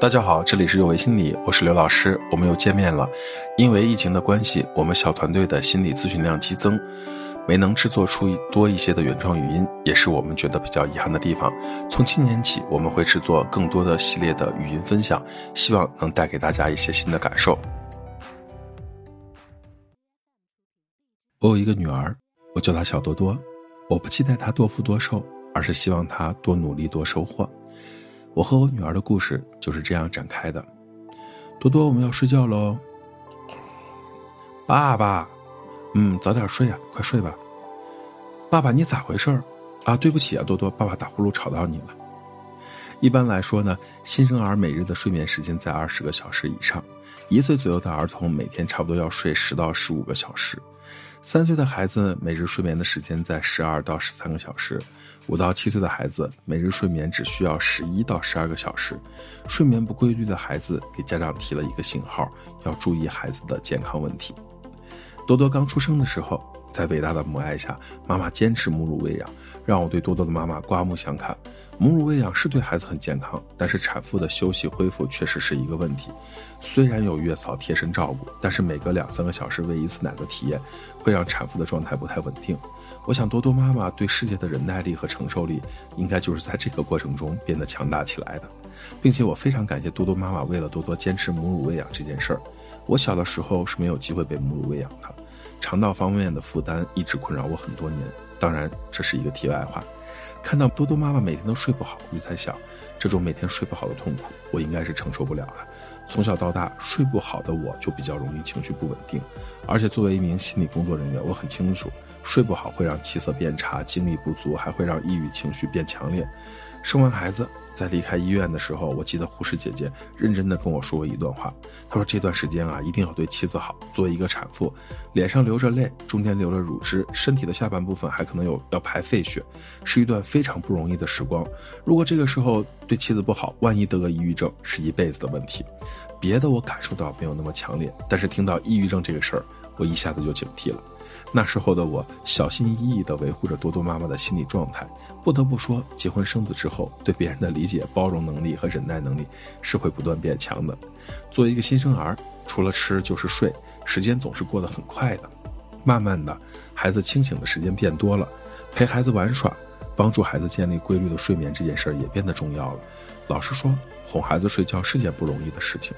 大家好，这里是有为心理，我是刘老师，我们又见面了。因为疫情的关系，我们小团队的心理咨询量激增，没能制作出多一些的原创语音，也是我们觉得比较遗憾的地方。从今年起，我们会制作更多的系列的语音分享，希望能带给大家一些新的感受。我有一个女儿，我叫她小多多，我不期待她多富多寿，而是希望她多努力多收获。我和我女儿的故事就是这样展开的。多多，我们要睡觉喽。爸爸，嗯，早点睡啊，快睡吧。爸爸，你咋回事儿？啊，对不起啊，多多，爸爸打呼噜吵到你了。一般来说呢，新生儿每日的睡眠时间在二十个小时以上，一岁左右的儿童每天差不多要睡十到十五个小时。三岁的孩子每日睡眠的时间在十二到十三个小时，五到七岁的孩子每日睡眠只需要十一到十二个小时。睡眠不规律的孩子给家长提了一个信号，要注意孩子的健康问题。多多刚出生的时候，在伟大的母爱下，妈妈坚持母乳喂养，让我对多多的妈妈刮目相看。母乳喂养是对孩子很健康，但是产妇的休息恢复确实是一个问题。虽然有月嫂贴身照顾，但是每隔两三个小时喂一次奶的体验，会让产妇的状态不太稳定。我想多多妈妈对世界的忍耐力和承受力，应该就是在这个过程中变得强大起来的，并且我非常感谢多多妈妈为了多多坚持母乳喂养这件事儿。我小的时候是没有机会被母乳喂养的，肠道方面的负担一直困扰我很多年。当然，这是一个题外话。看到多多妈妈每天都睡不好，我就在想，这种每天睡不好的痛苦，我应该是承受不了了。从小到大睡不好的我就比较容易情绪不稳定，而且作为一名心理工作人员，我很清楚，睡不好会让气色变差、精力不足，还会让抑郁情绪变强烈。生完孩子。在离开医院的时候，我记得护士姐姐认真的跟我说过一段话。她说：“这段时间啊，一定要对妻子好。作为一个产妇，脸上流着泪，中间流了乳汁，身体的下半部分还可能有要排废血，是一段非常不容易的时光。如果这个时候对妻子不好，万一得个抑郁症，是一辈子的问题。别的我感受到没有那么强烈，但是听到抑郁症这个事儿，我一下子就警惕了。”那时候的我，小心翼翼地维护着多多妈妈的心理状态。不得不说，结婚生子之后，对别人的理解、包容能力和忍耐能力是会不断变强的。作为一个新生儿，除了吃就是睡，时间总是过得很快的。慢慢的，孩子清醒的时间变多了，陪孩子玩耍，帮助孩子建立规律的睡眠这件事儿也变得重要了。老实说，哄孩子睡觉是件不容易的事情。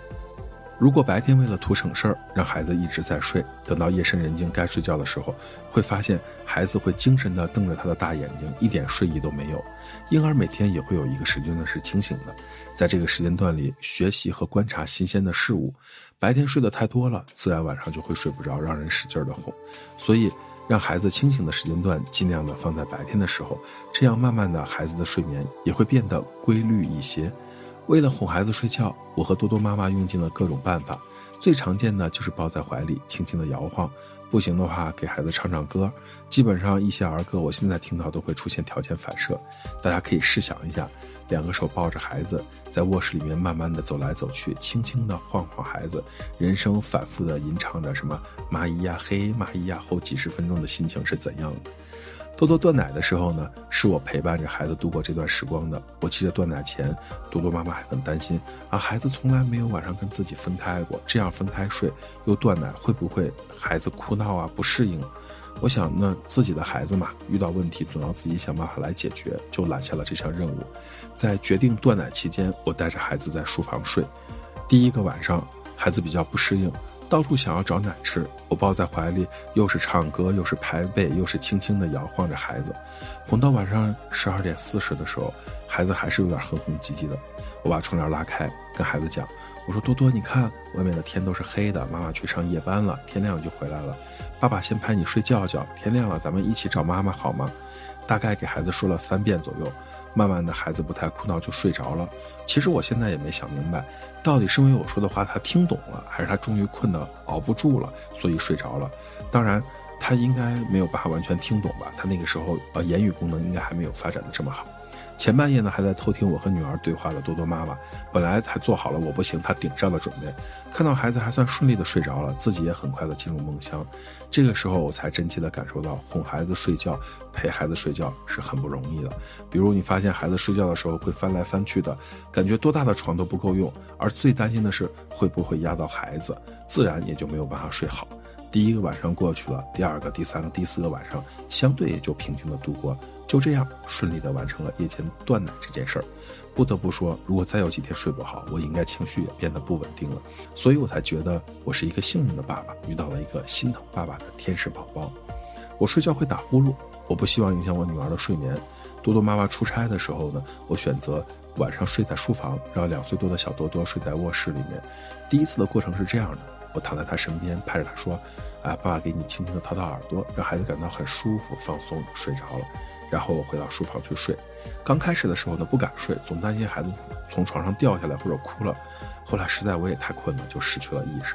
如果白天为了图省事儿，让孩子一直在睡，等到夜深人静该睡觉的时候，会发现孩子会精神地瞪着他的大眼睛，一点睡意都没有。婴儿每天也会有一个时间段是清醒的，在这个时间段里学习和观察新鲜的事物。白天睡得太多了，自然晚上就会睡不着，让人使劲的哄。所以，让孩子清醒的时间段尽量的放在白天的时候，这样慢慢的孩子的睡眠也会变得规律一些。为了哄孩子睡觉，我和多多妈妈用尽了各种办法。最常见的就是抱在怀里，轻轻的摇晃；不行的话，给孩子唱唱歌。基本上一些儿歌，我现在听到都会出现条件反射。大家可以试想一下，两个手抱着孩子，在卧室里面慢慢的走来走去，轻轻的晃晃孩子，人声反复的吟唱着什么“蚂蚁呀嘿，蚂蚁呀后”，几十分钟的心情是怎样的？多多断奶的时候呢，是我陪伴着孩子度过这段时光的。我记得断奶前，多多妈妈还很担心啊，孩子从来没有晚上跟自己分开过，这样分开睡又断奶，会不会孩子哭闹啊，不适应？我想，那自己的孩子嘛，遇到问题总要自己想办法来解决，就揽下了这项任务。在决定断奶期间，我带着孩子在书房睡。第一个晚上，孩子比较不适应。到处想要找奶吃，我抱在怀里，又是唱歌，又是拍背，又是轻轻地摇晃着孩子，哄到晚上十二点四十的时候，孩子还是有点哼哼唧唧的。我把窗帘拉开，跟孩子讲：“我说多多，你看外面的天都是黑的，妈妈去上夜班了，天亮就回来了。爸爸先拍你睡觉觉，天亮了咱们一起找妈妈好吗？”大概给孩子说了三遍左右。慢慢的，孩子不太哭闹就睡着了。其实我现在也没想明白，到底是因为我说的话他听懂了，还是他终于困得熬不住了，所以睡着了。当然，他应该没有办法完全听懂吧？他那个时候呃言语功能应该还没有发展的这么好。前半夜呢，还在偷听我和女儿对话的多多妈妈，本来还做好了我不行她顶上的准备，看到孩子还算顺利的睡着了，自己也很快的进入梦乡。这个时候，我才真切的感受到哄孩子睡觉、陪孩子睡觉是很不容易的。比如你发现孩子睡觉的时候会翻来翻去的，感觉多大的床都不够用，而最担心的是会不会压到孩子，自然也就没有办法睡好。第一个晚上过去了，第二个、第三个、第四个晚上相对也就平静的度过。就这样顺利的完成了夜间断奶这件事儿，不得不说，如果再有几天睡不好，我应该情绪也变得不稳定了。所以我才觉得我是一个幸运的爸爸，遇到了一个心疼爸爸的天使宝宝。我睡觉会打呼噜，我不希望影响我女儿的睡眠。多多妈妈出差的时候呢，我选择晚上睡在书房，让两岁多的小多多睡在卧室里面。第一次的过程是这样的，我躺在他身边，拍着他说：“啊，爸爸给你轻轻的掏掏耳朵，让孩子感到很舒服、放松，睡着了。”然后我回到书房去睡，刚开始的时候呢不敢睡，总担心孩子从床上掉下来或者哭了。后来实在我也太困了，就失去了意识，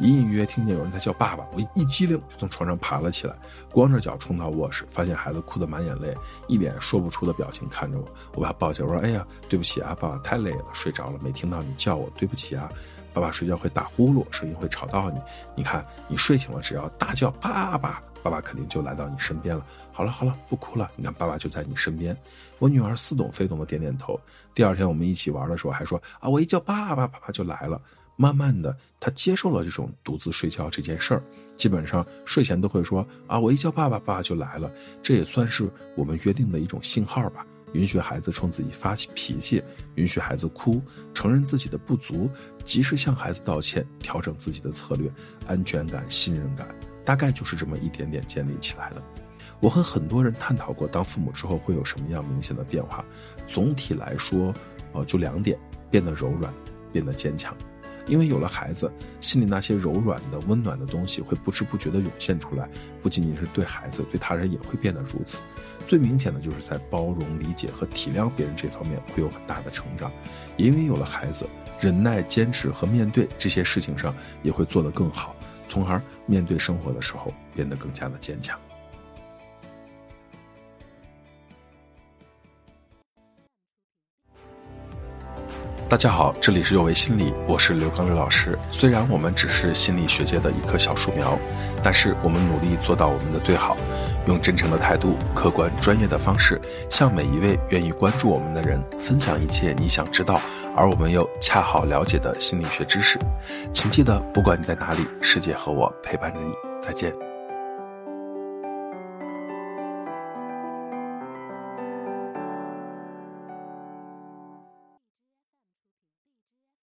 隐隐约约听见有人在叫爸爸，我一激灵就从床上爬了起来，光着脚冲到卧室，发现孩子哭得满眼泪，一脸说不出的表情看着我。我把他抱起来，我说：“哎呀，对不起啊，爸爸太累了，睡着了，没听到你叫我，对不起啊。爸爸睡觉会打呼噜，声音会吵到你。你看你睡醒了，只要大叫爸爸。”爸爸肯定就来到你身边了。好了好了，不哭了。你看，爸爸就在你身边。我女儿似懂非懂的点点头。第二天我们一起玩的时候，还说啊，我一叫爸爸，爸爸就来了。慢慢的，她接受了这种独自睡觉这件事儿。基本上睡前都会说啊，我一叫爸爸，爸爸就来了。这也算是我们约定的一种信号吧。允许孩子冲自己发起脾气，允许孩子哭，承认自己的不足，及时向孩子道歉，调整自己的策略，安全感、信任感。大概就是这么一点点建立起来的。我和很多人探讨过，当父母之后会有什么样明显的变化。总体来说，呃，就两点：变得柔软，变得坚强。因为有了孩子，心里那些柔软的、温暖的东西会不知不觉地涌现出来。不仅仅是对孩子，对他人也会变得如此。最明显的就是在包容、理解和体谅别人这方面会有很大的成长。也因为有了孩子，忍耐、坚持和面对这些事情上也会做得更好。从而面对生活的时候变得更加的坚强。大家好，这里是有为心理，我是刘刚刘老师。虽然我们只是心理学界的一棵小树苗，但是我们努力做到我们的最好，用真诚的态度、客观专业的方式，向每一位愿意关注我们的人分享一切你想知道而我们又恰好了解的心理学知识。请记得，不管你在哪里，世界和我陪伴着你。再见。